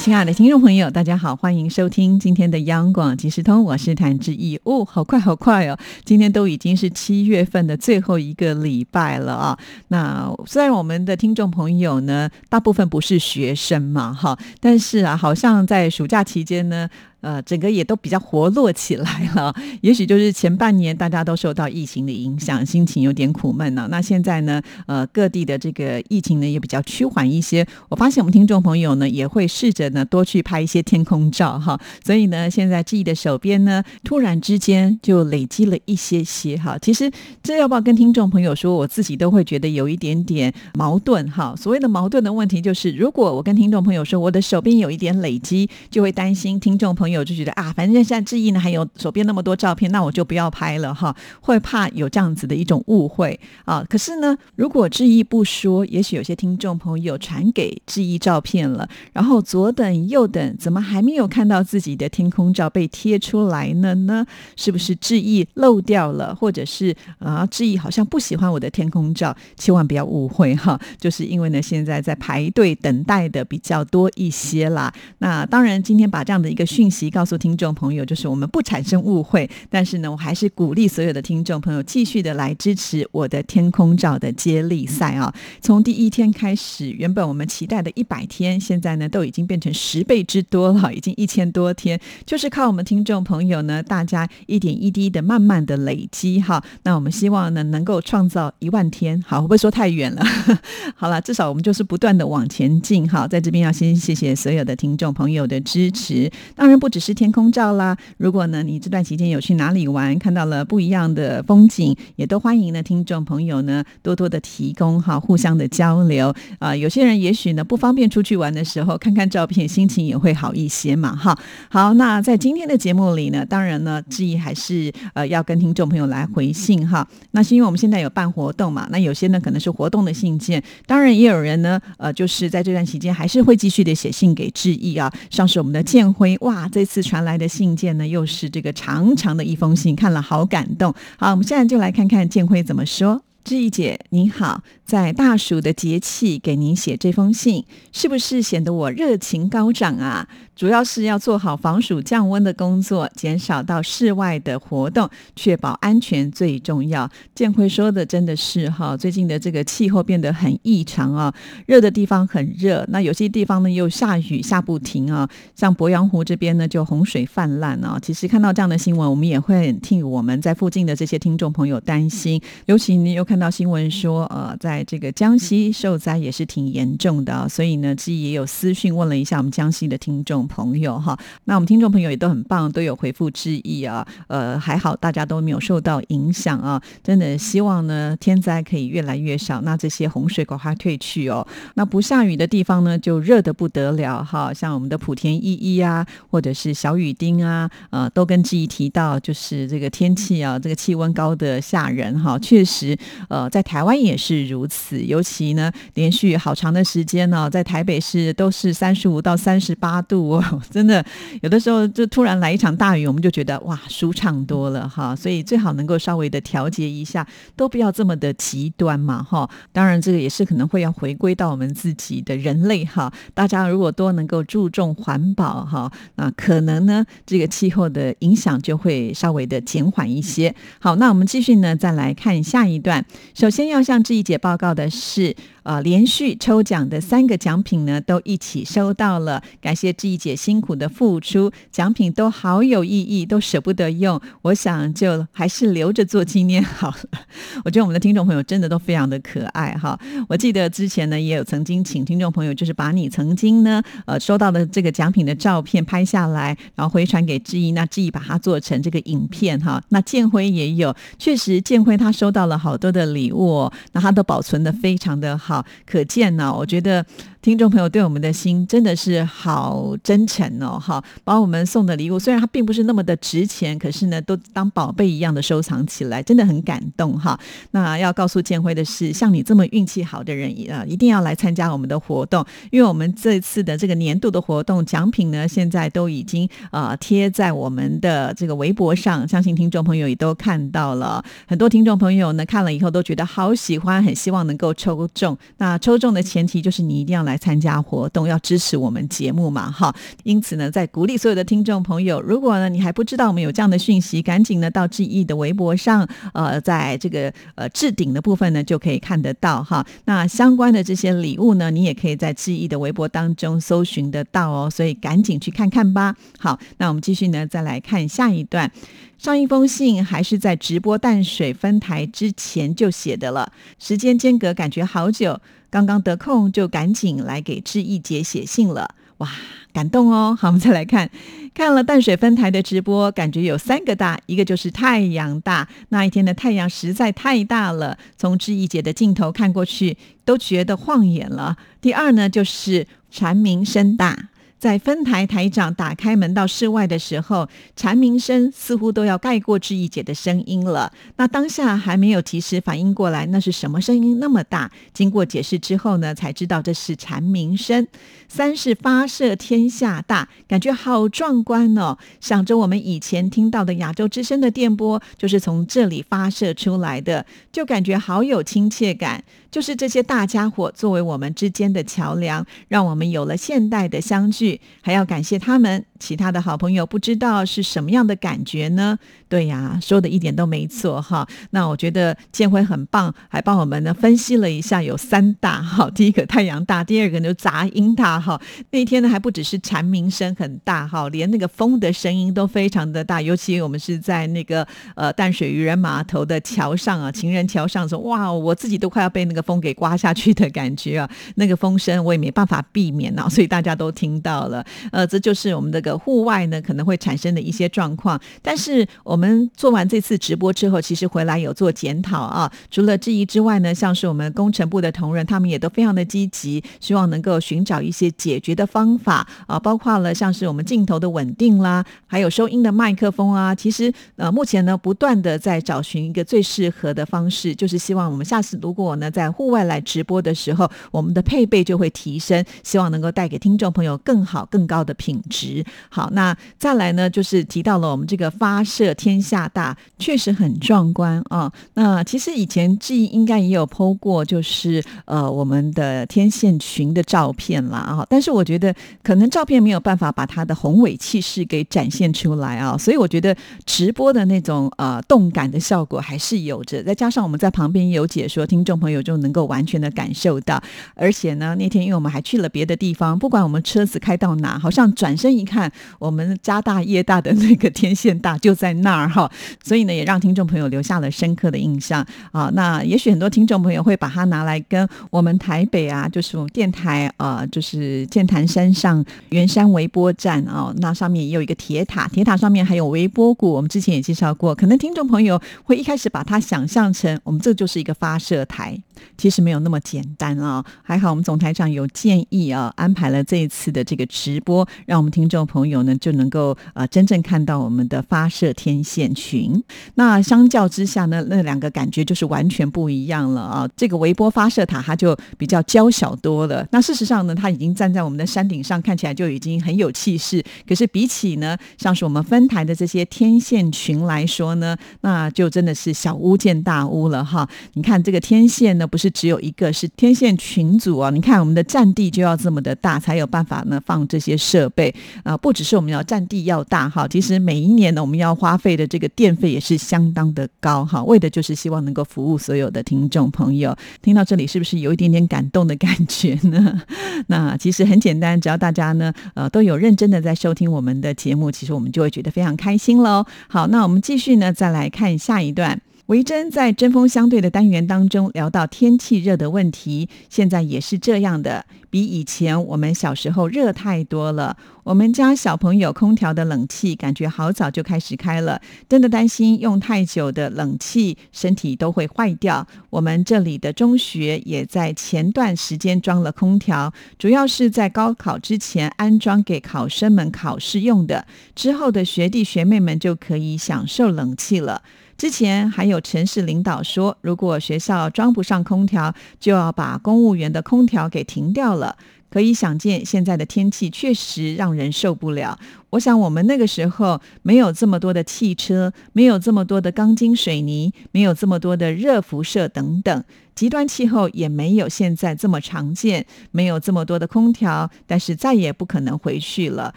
亲爱的听众朋友，大家好，欢迎收听今天的央广即时通，我是谭志毅。哦，好快好快哦，今天都已经是七月份的最后一个礼拜了啊。那虽然我们的听众朋友呢，大部分不是学生嘛，哈，但是啊，好像在暑假期间呢。呃，整个也都比较活络起来了。也许就是前半年大家都受到疫情的影响，心情有点苦闷呢。那现在呢，呃，各地的这个疫情呢也比较趋缓一些。我发现我们听众朋友呢也会试着呢多去拍一些天空照哈。所以呢，现在志毅的手边呢突然之间就累积了一些些哈。其实这要不要跟听众朋友说，我自己都会觉得有一点点矛盾哈。所谓的矛盾的问题就是，如果我跟听众朋友说我的手边有一点累积，就会担心听众朋友。就觉得啊，反正现在志毅呢还有手边那么多照片，那我就不要拍了哈，会怕有这样子的一种误会啊。可是呢，如果志毅不说，也许有些听众朋友传给志毅照片了，然后左等又等，怎么还没有看到自己的天空照被贴出来了呢？是不是志毅漏掉了，或者是啊，志毅好像不喜欢我的天空照？千万不要误会哈，就是因为呢，现在在排队等待的比较多一些啦。那当然，今天把这样的一个讯息。告诉听众朋友，就是我们不产生误会，但是呢，我还是鼓励所有的听众朋友继续的来支持我的天空照的接力赛啊！从第一天开始，原本我们期待的一百天，现在呢都已经变成十倍之多了，已经一千多天，就是靠我们听众朋友呢，大家一点一滴的慢慢的累积哈。那我们希望呢，能够创造一万天，好，会不会说太远了？好了，至少我们就是不断的往前进哈。在这边要先谢谢所有的听众朋友的支持，当然不。只是天空照啦。如果呢，你这段期间有去哪里玩，看到了不一样的风景，也都欢迎呢听众朋友呢多多的提供哈，互相的交流啊。有些人也许呢不方便出去玩的时候，看看照片，心情也会好一些嘛哈。好，那在今天的节目里呢，当然呢，志毅还是呃要跟听众朋友来回信哈。那是因为我们现在有办活动嘛，那有些呢可能是活动的信件，当然也有人呢呃就是在这段期间还是会继续的写信给志毅啊。像是我们的建辉哇。这次传来的信件呢，又是这个长长的一封信，看了好感动。好，我们现在就来看看建辉怎么说。志毅姐，你好，在大暑的节气给您写这封信，是不是显得我热情高涨啊？主要是要做好防暑降温的工作，减少到室外的活动，确保安全最重要。建辉说的真的是哈，最近的这个气候变得很异常啊，热的地方很热，那有些地方呢又下雨下不停啊，像鄱阳湖这边呢就洪水泛滥啊。其实看到这样的新闻，我们也会替我们在附近的这些听众朋友担心，尤其你又看到新闻说，呃，在这个江西受灾也是挺严重的，所以呢，自己也有私讯问了一下我们江西的听众。朋友哈，那我们听众朋友也都很棒，都有回复致意啊。呃，还好大家都没有受到影响啊。真的希望呢，天灾可以越来越少，那这些洪水赶快退去哦。那不下雨的地方呢，就热的不得了哈。像我们的莆田一一啊，或者是小雨丁啊，呃，都跟记忆提到，就是这个天气啊，这个气温高的吓人哈。确实，呃，在台湾也是如此此，尤其呢，连续好长的时间呢，在台北市都是三十五到三十八度哦。真的，有的时候就突然来一场大雨，我们就觉得哇，舒畅多了哈。所以最好能够稍微的调节一下，都不要这么的极端嘛哈。当然，这个也是可能会要回归到我们自己的人类哈。大家如果多能够注重环保哈，那可能呢，这个气候的影响就会稍微的减缓一些。好，那我们继续呢，再来看下一段。首先要向志毅姐报告的是。啊，连续抽奖的三个奖品呢，都一起收到了。感谢志毅姐辛苦的付出，奖品都好有意义，都舍不得用。我想就还是留着做纪念好了。我觉得我们的听众朋友真的都非常的可爱哈。我记得之前呢，也有曾经请听众朋友，就是把你曾经呢，呃，收到的这个奖品的照片拍下来，然后回传给志毅，那志毅把它做成这个影片哈。那建辉也有，确实建辉他收到了好多的礼物，那他都保存的非常的好。好，可见呢，我觉得。听众朋友对我们的心真的是好真诚哦，哈！把我们送的礼物，虽然它并不是那么的值钱，可是呢，都当宝贝一样的收藏起来，真的很感动哈。那要告诉建辉的是，像你这么运气好的人啊，一定要来参加我们的活动，因为我们这次的这个年度的活动奖品呢，现在都已经呃贴在我们的这个微博上，相信听众朋友也都看到了。很多听众朋友呢看了以后都觉得好喜欢，很希望能够抽中。那抽中的前提就是你一定要来。参加活动，要支持我们节目嘛，哈！因此呢，在鼓励所有的听众朋友，如果呢你还不知道我们有这样的讯息，赶紧呢到志毅的微博上，呃，在这个呃置顶的部分呢就可以看得到哈。那相关的这些礼物呢，你也可以在志毅的微博当中搜寻得到哦，所以赶紧去看看吧。好，那我们继续呢，再来看下一段。上一封信还是在直播淡水分台之前就写的了，时间间隔感觉好久。刚刚得空就赶紧来给志毅姐写信了，哇，感动哦！好，我们再来看，看了淡水分台的直播，感觉有三个大，一个就是太阳大，那一天的太阳实在太大了，从志毅姐的镜头看过去都觉得晃眼了。第二呢，就是蝉鸣声大。在分台台长打开门到室外的时候，蝉鸣声似乎都要盖过志毅姐的声音了。那当下还没有及时反应过来，那是什么声音那么大？经过解释之后呢，才知道这是蝉鸣声。三是发射天下大，感觉好壮观哦！想着我们以前听到的亚洲之声的电波，就是从这里发射出来的，就感觉好有亲切感。就是这些大家伙作为我们之间的桥梁，让我们有了现代的相聚，还要感谢他们。其他的好朋友不知道是什么样的感觉呢？对呀，说的一点都没错哈。那我觉得建辉很棒，还帮我们呢分析了一下，有三大哈。第一个太阳大，第二个呢杂音大哈。那天呢还不只是蝉鸣声很大哈，连那个风的声音都非常的大。尤其我们是在那个呃淡水渔人码头的桥上啊，情人桥上说哇，我自己都快要被那个风给刮下去的感觉啊。那个风声我也没办法避免啊，所以大家都听到了。呃，这就是我们这个。户外呢可能会产生的一些状况，但是我们做完这次直播之后，其实回来有做检讨啊。除了质疑之外呢，像是我们工程部的同仁，他们也都非常的积极，希望能够寻找一些解决的方法啊，包括了像是我们镜头的稳定啦，还有收音的麦克风啊。其实呃，目前呢不断的在找寻一个最适合的方式，就是希望我们下次如果呢在户外来直播的时候，我们的配备就会提升，希望能够带给听众朋友更好更高的品质。好，那再来呢，就是提到了我们这个发射天下大，确实很壮观啊。那其实以前记忆应该也有剖过，就是呃我们的天线群的照片啦啊。但是我觉得可能照片没有办法把它的宏伟气势给展现出来啊。所以我觉得直播的那种呃动感的效果还是有着，再加上我们在旁边有解说，听众朋友就能够完全的感受到。而且呢，那天因为我们还去了别的地方，不管我们车子开到哪，好像转身一看。我们家大业大的那个天线大就在那儿哈，所以呢也让听众朋友留下了深刻的印象啊。那也许很多听众朋友会把它拿来跟我们台北啊，就是我们电台啊，就是剑潭山上圆山微波站啊，那上面也有一个铁塔，铁塔上面还有微波谷。我们之前也介绍过，可能听众朋友会一开始把它想象成我们这就是一个发射台，其实没有那么简单啊。还好我们总台长有建议啊，安排了这一次的这个直播，让我们听众朋友。呢，就能够呃真正看到我们的发射天线群。那相较之下呢，那两个感觉就是完全不一样了啊。这个微波发射塔它就比较娇小多了。那事实上呢，它已经站在我们的山顶上，看起来就已经很有气势。可是比起呢，像是我们分台的这些天线群来说呢，那就真的是小巫见大巫了哈。你看这个天线呢，不是只有一个，是天线群组啊。你看我们的占地就要这么的大，才有办法呢放这些设备啊，不。只是我们要占地要大哈，其实每一年呢，我们要花费的这个电费也是相当的高哈，为的就是希望能够服务所有的听众朋友。听到这里，是不是有一点点感动的感觉呢？那其实很简单，只要大家呢，呃，都有认真的在收听我们的节目，其实我们就会觉得非常开心喽。好，那我们继续呢，再来看下一段。维珍在针锋相对的单元当中聊到天气热的问题，现在也是这样的，比以前我们小时候热太多了。我们家小朋友空调的冷气感觉好早就开始开了，真的担心用太久的冷气身体都会坏掉。我们这里的中学也在前段时间装了空调，主要是在高考之前安装给考生们考试用的，之后的学弟学妹们就可以享受冷气了。之前还有城市领导说，如果学校装不上空调，就要把公务员的空调给停掉了。可以想见，现在的天气确实让人受不了。我想，我们那个时候没有这么多的汽车，没有这么多的钢筋水泥，没有这么多的热辐射等等，极端气候也没有现在这么常见，没有这么多的空调，但是再也不可能回去了。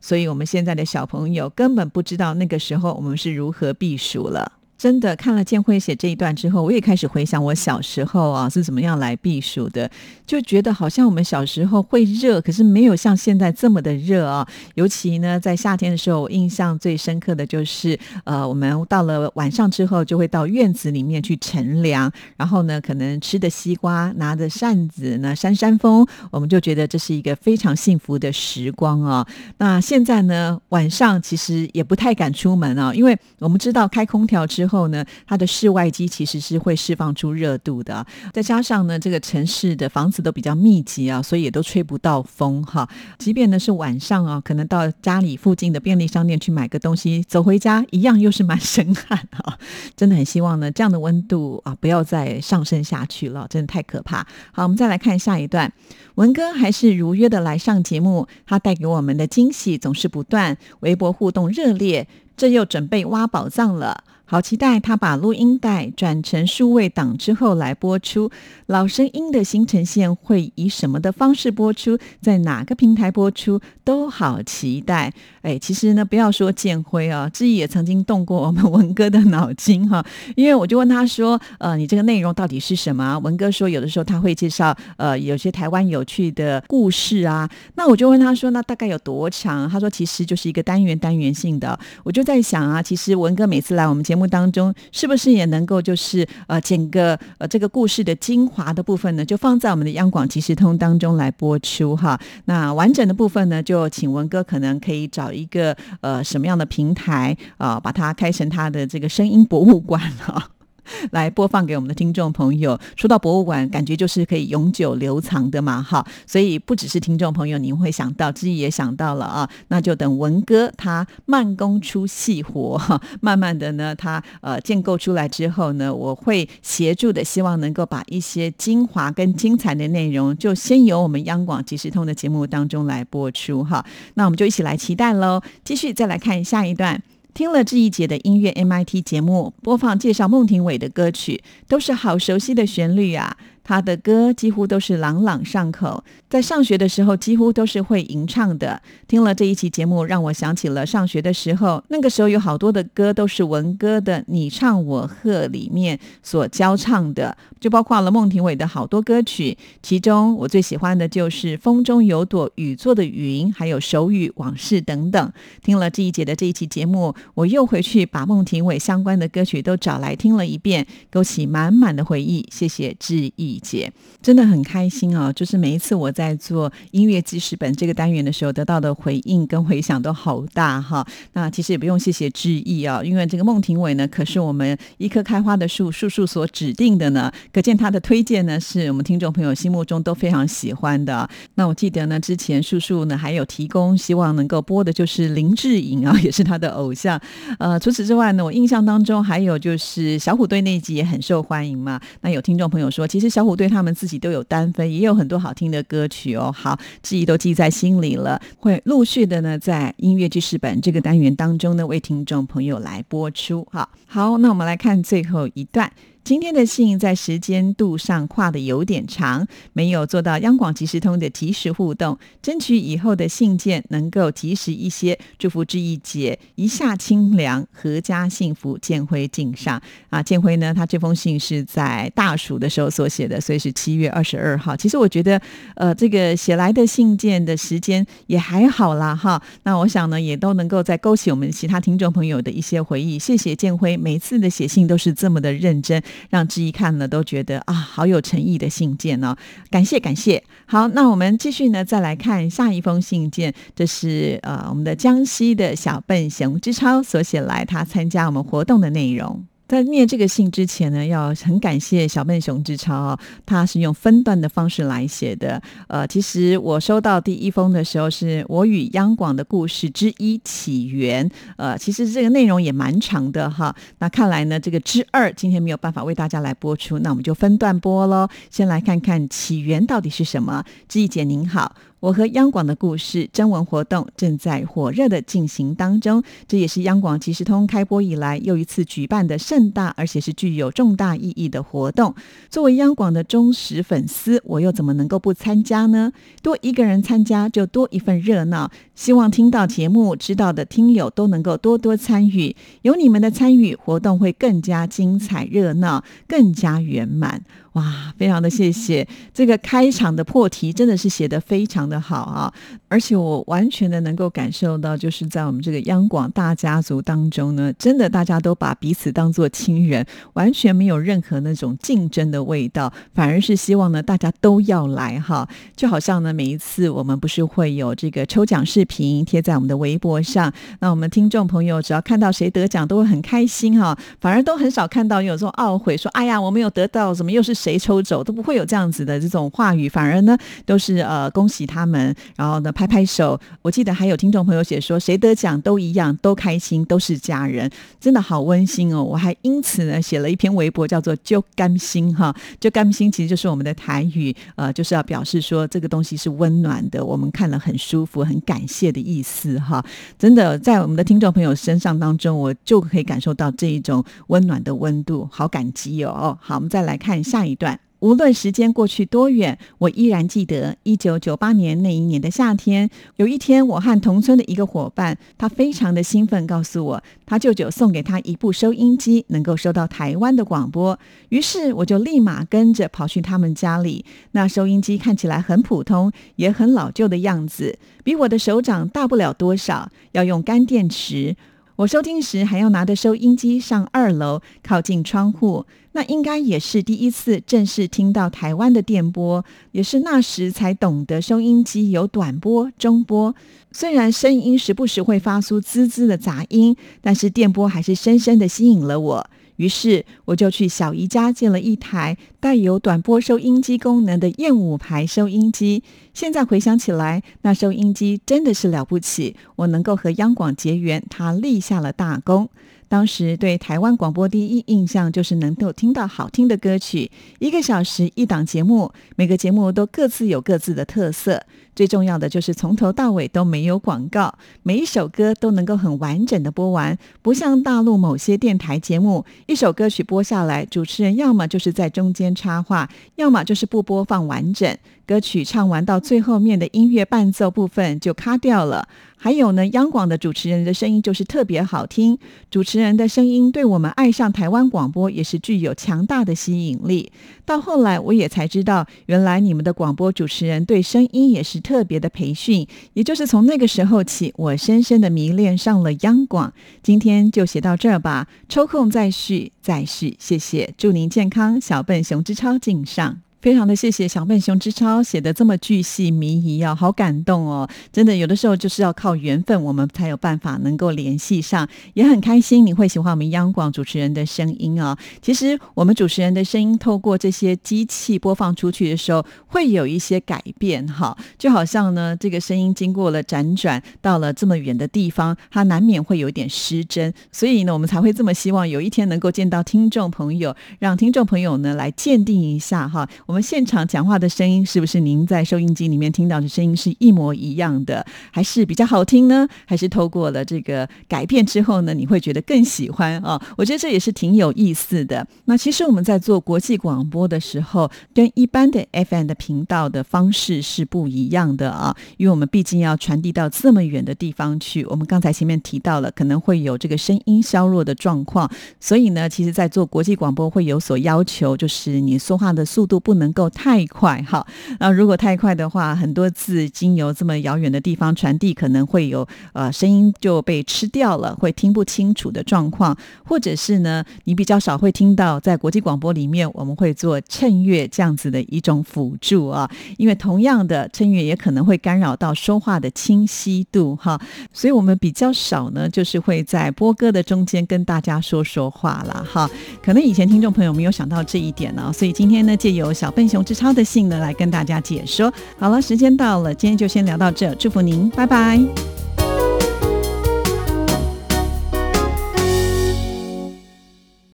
所以，我们现在的小朋友根本不知道那个时候我们是如何避暑了。真的看了建辉写这一段之后，我也开始回想我小时候啊是怎么样来避暑的，就觉得好像我们小时候会热，可是没有像现在这么的热啊。尤其呢，在夏天的时候，我印象最深刻的就是，呃，我们到了晚上之后，就会到院子里面去乘凉，然后呢，可能吃的西瓜，拿着扇子呢扇扇风，我们就觉得这是一个非常幸福的时光啊。那现在呢，晚上其实也不太敢出门啊，因为我们知道开空调之后后呢，它的室外机其实是会释放出热度的，再加上呢，这个城市的房子都比较密集啊，所以也都吹不到风哈。即便呢是晚上啊，可能到家里附近的便利商店去买个东西，走回家一样又是满身汗啊。真的很希望呢，这样的温度啊不要再上升下去了，真的太可怕。好，我们再来看下一段，文哥还是如约的来上节目，他带给我们的惊喜总是不断，微博互动热烈，这又准备挖宝藏了。好期待他把录音带转成数位档之后来播出，老声音的新呈现会以什么的方式播出，在哪个平台播出都好期待。哎，其实呢，不要说建辉啊，志毅也曾经动过我们文哥的脑筋哈，因为我就问他说，呃，你这个内容到底是什么？文哥说有的时候他会介绍呃有些台湾有趣的故事啊，那我就问他说，那大概有多长？他说其实就是一个单元单元性的。我就在想啊，其实文哥每次来我们节目。当中是不是也能够就是呃剪个呃这个故事的精华的部分呢？就放在我们的央广即时通当中来播出哈。那完整的部分呢，就请文哥可能可以找一个呃什么样的平台啊，把它开成他的这个声音博物馆啊。来播放给我们的听众朋友。说到博物馆，感觉就是可以永久留藏的嘛，哈。所以不只是听众朋友，您会想到，自己也想到了啊。那就等文哥他慢工出细活，哈，慢慢的呢，他呃建构出来之后呢，我会协助的，希望能够把一些精华跟精彩的内容，就先由我们央广即时通的节目当中来播出，哈。那我们就一起来期待喽。继续再来看下一段。听了这一节的音乐 MIT 节目，播放介绍孟庭苇的歌曲，都是好熟悉的旋律啊。他的歌几乎都是朗朗上口，在上学的时候几乎都是会吟唱的。听了这一期节目，让我想起了上学的时候，那个时候有好多的歌都是文歌的《你唱我和》里面所教唱的，就包括了孟庭苇的好多歌曲。其中我最喜欢的就是《风中有朵雨做的云》，还有《手语往事》等等。听了这一节的这一期节目，我又回去把孟庭苇相关的歌曲都找来听了一遍，勾起满满的回忆。谢谢致意。姐真的很开心啊！就是每一次我在在做音乐记事本这个单元的时候，得到的回应跟回响都好大哈。那其实也不用谢谢致意啊，因为这个孟庭苇呢，可是我们一棵开花的树树树所指定的呢，可见他的推荐呢，是我们听众朋友心目中都非常喜欢的。那我记得呢，之前树树呢还有提供希望能够播的就是林志颖啊，也是他的偶像。呃，除此之外呢，我印象当中还有就是小虎队那一集也很受欢迎嘛。那有听众朋友说，其实小虎队他们自己都有单飞，也有很多好听的歌曲哦。好，记忆都记在心里了，会陆续的呢，在音乐记事本这个单元当中呢，为听众朋友来播出。好，好，那我们来看最后一段。今天的信在时间度上跨的有点长，没有做到央广即时通的及时互动，争取以后的信件能够及时一些。祝福志毅姐一下清凉，阖家幸福。建辉敬上啊，建辉呢，他这封信是在大暑的时候所写的，所以是七月二十二号。其实我觉得，呃，这个写来的信件的时间也还好啦，哈。那我想呢，也都能够再勾起我们其他听众朋友的一些回忆。谢谢建辉，每次的写信都是这么的认真，让志毅看了都觉得啊，好有诚意的信件哦。感谢感谢。好，那我们继续呢，再来看下一封信件。这是呃，我们的江西的小笨熊之超所写来，他参加我们活动的内容。在念这个信之前呢，要很感谢小笨熊之超，他是用分段的方式来写的。呃，其实我收到第一封的时候，是我与央广的故事之一起源。呃，其实这个内容也蛮长的哈。那看来呢，这个之二今天没有办法为大家来播出，那我们就分段播喽。先来看看起源到底是什么。志毅姐您好。我和央广的故事征文活动正在火热的进行当中，这也是央广即时通开播以来又一次举办的盛大而且是具有重大意义的活动。作为央广的忠实粉丝，我又怎么能够不参加呢？多一个人参加就多一份热闹。希望听到节目知道的听友都能够多多参与，有你们的参与，活动会更加精彩热闹，更加圆满。哇，非常的谢谢这个开场的破题，真的是写得非常的好啊！而且我完全的能够感受到，就是在我们这个央广大家族当中呢，真的大家都把彼此当做亲人，完全没有任何那种竞争的味道，反而是希望呢大家都要来哈。就好像呢每一次我们不是会有这个抽奖视频贴在我们的微博上，那我们听众朋友只要看到谁得奖都会很开心哈，反而都很少看到有这种懊悔说哎呀我没有得到，怎么又是。谁抽走都不会有这样子的这种话语，反而呢都是呃恭喜他们，然后呢拍拍手。我记得还有听众朋友写说，谁得奖都一样，都开心，都是家人，真的好温馨哦。我还因此呢写了一篇微博，叫做“就甘心”哈，“就甘心”其实就是我们的台语，呃，就是要表示说这个东西是温暖的，我们看了很舒服，很感谢的意思哈。真的在我们的听众朋友身上当中，我就可以感受到这一种温暖的温度，好感激哦。好，我们再来看下一。一段，无论时间过去多远，我依然记得一九九八年那一年的夏天。有一天，我和同村的一个伙伴，他非常的兴奋，告诉我他舅舅送给他一部收音机，能够收到台湾的广播。于是，我就立马跟着跑去他们家里。那收音机看起来很普通，也很老旧的样子，比我的手掌大不了多少，要用干电池。我收听时还要拿着收音机上二楼，靠近窗户。那应该也是第一次正式听到台湾的电波，也是那时才懂得收音机有短波、中波。虽然声音时不时会发出滋滋的杂音，但是电波还是深深的吸引了我。于是我就去小姨家借了一台带有短波收音机功能的燕舞牌收音机。现在回想起来，那收音机真的是了不起，我能够和央广结缘，它立下了大功。当时对台湾广播第一印象就是能够听到好听的歌曲，一个小时一档节目，每个节目都各自有各自的特色。最重要的就是从头到尾都没有广告，每一首歌都能够很完整的播完，不像大陆某些电台节目，一首歌曲播下来，主持人要么就是在中间插话，要么就是不播放完整。歌曲唱完到最后面的音乐伴奏部分就卡掉了。还有呢，央广的主持人的声音就是特别好听，主持人的声音对我们爱上台湾广播也是具有强大的吸引力。到后来我也才知道，原来你们的广播主持人对声音也是特别的培训。也就是从那个时候起，我深深的迷恋上了央广。今天就写到这儿吧，抽空再续再续。谢谢，祝您健康，小笨熊之超敬上。非常的谢谢小笨熊之超写的这么巨细靡遗啊，好感动哦！真的有的时候就是要靠缘分，我们才有办法能够联系上。也很开心你会喜欢我们央广主持人的声音啊。其实我们主持人的声音透过这些机器播放出去的时候，会有一些改变哈。就好像呢，这个声音经过了辗转到了这么远的地方，它难免会有点失真。所以呢，我们才会这么希望有一天能够见到听众朋友，让听众朋友呢来鉴定一下哈。我们现场讲话的声音是不是您在收音机里面听到的声音是一模一样的，还是比较好听呢？还是透过了这个改变之后呢，你会觉得更喜欢啊？我觉得这也是挺有意思的。那其实我们在做国际广播的时候，跟一般的 FM 的频道的方式是不一样的啊，因为我们毕竟要传递到这么远的地方去。我们刚才前面提到了，可能会有这个声音削弱的状况，所以呢，其实，在做国际广播会有所要求，就是你说话的速度不能能够太快哈。那如果太快的话，很多字经由这么遥远的地方传递，可能会有呃声音就被吃掉了，会听不清楚的状况，或者是呢，你比较少会听到在国际广播里面我们会做衬乐这样子的一种辅助啊，因为同样的衬乐也可能会干扰到说话的清晰度哈，所以我们比较少呢，就是会在播歌的中间跟大家说说话了哈。可能以前听众朋友没有想到这一点呢，所以今天呢，借由小笨熊之超的信呢，来跟大家解说。好了，时间到了，今天就先聊到这，祝福您，拜拜。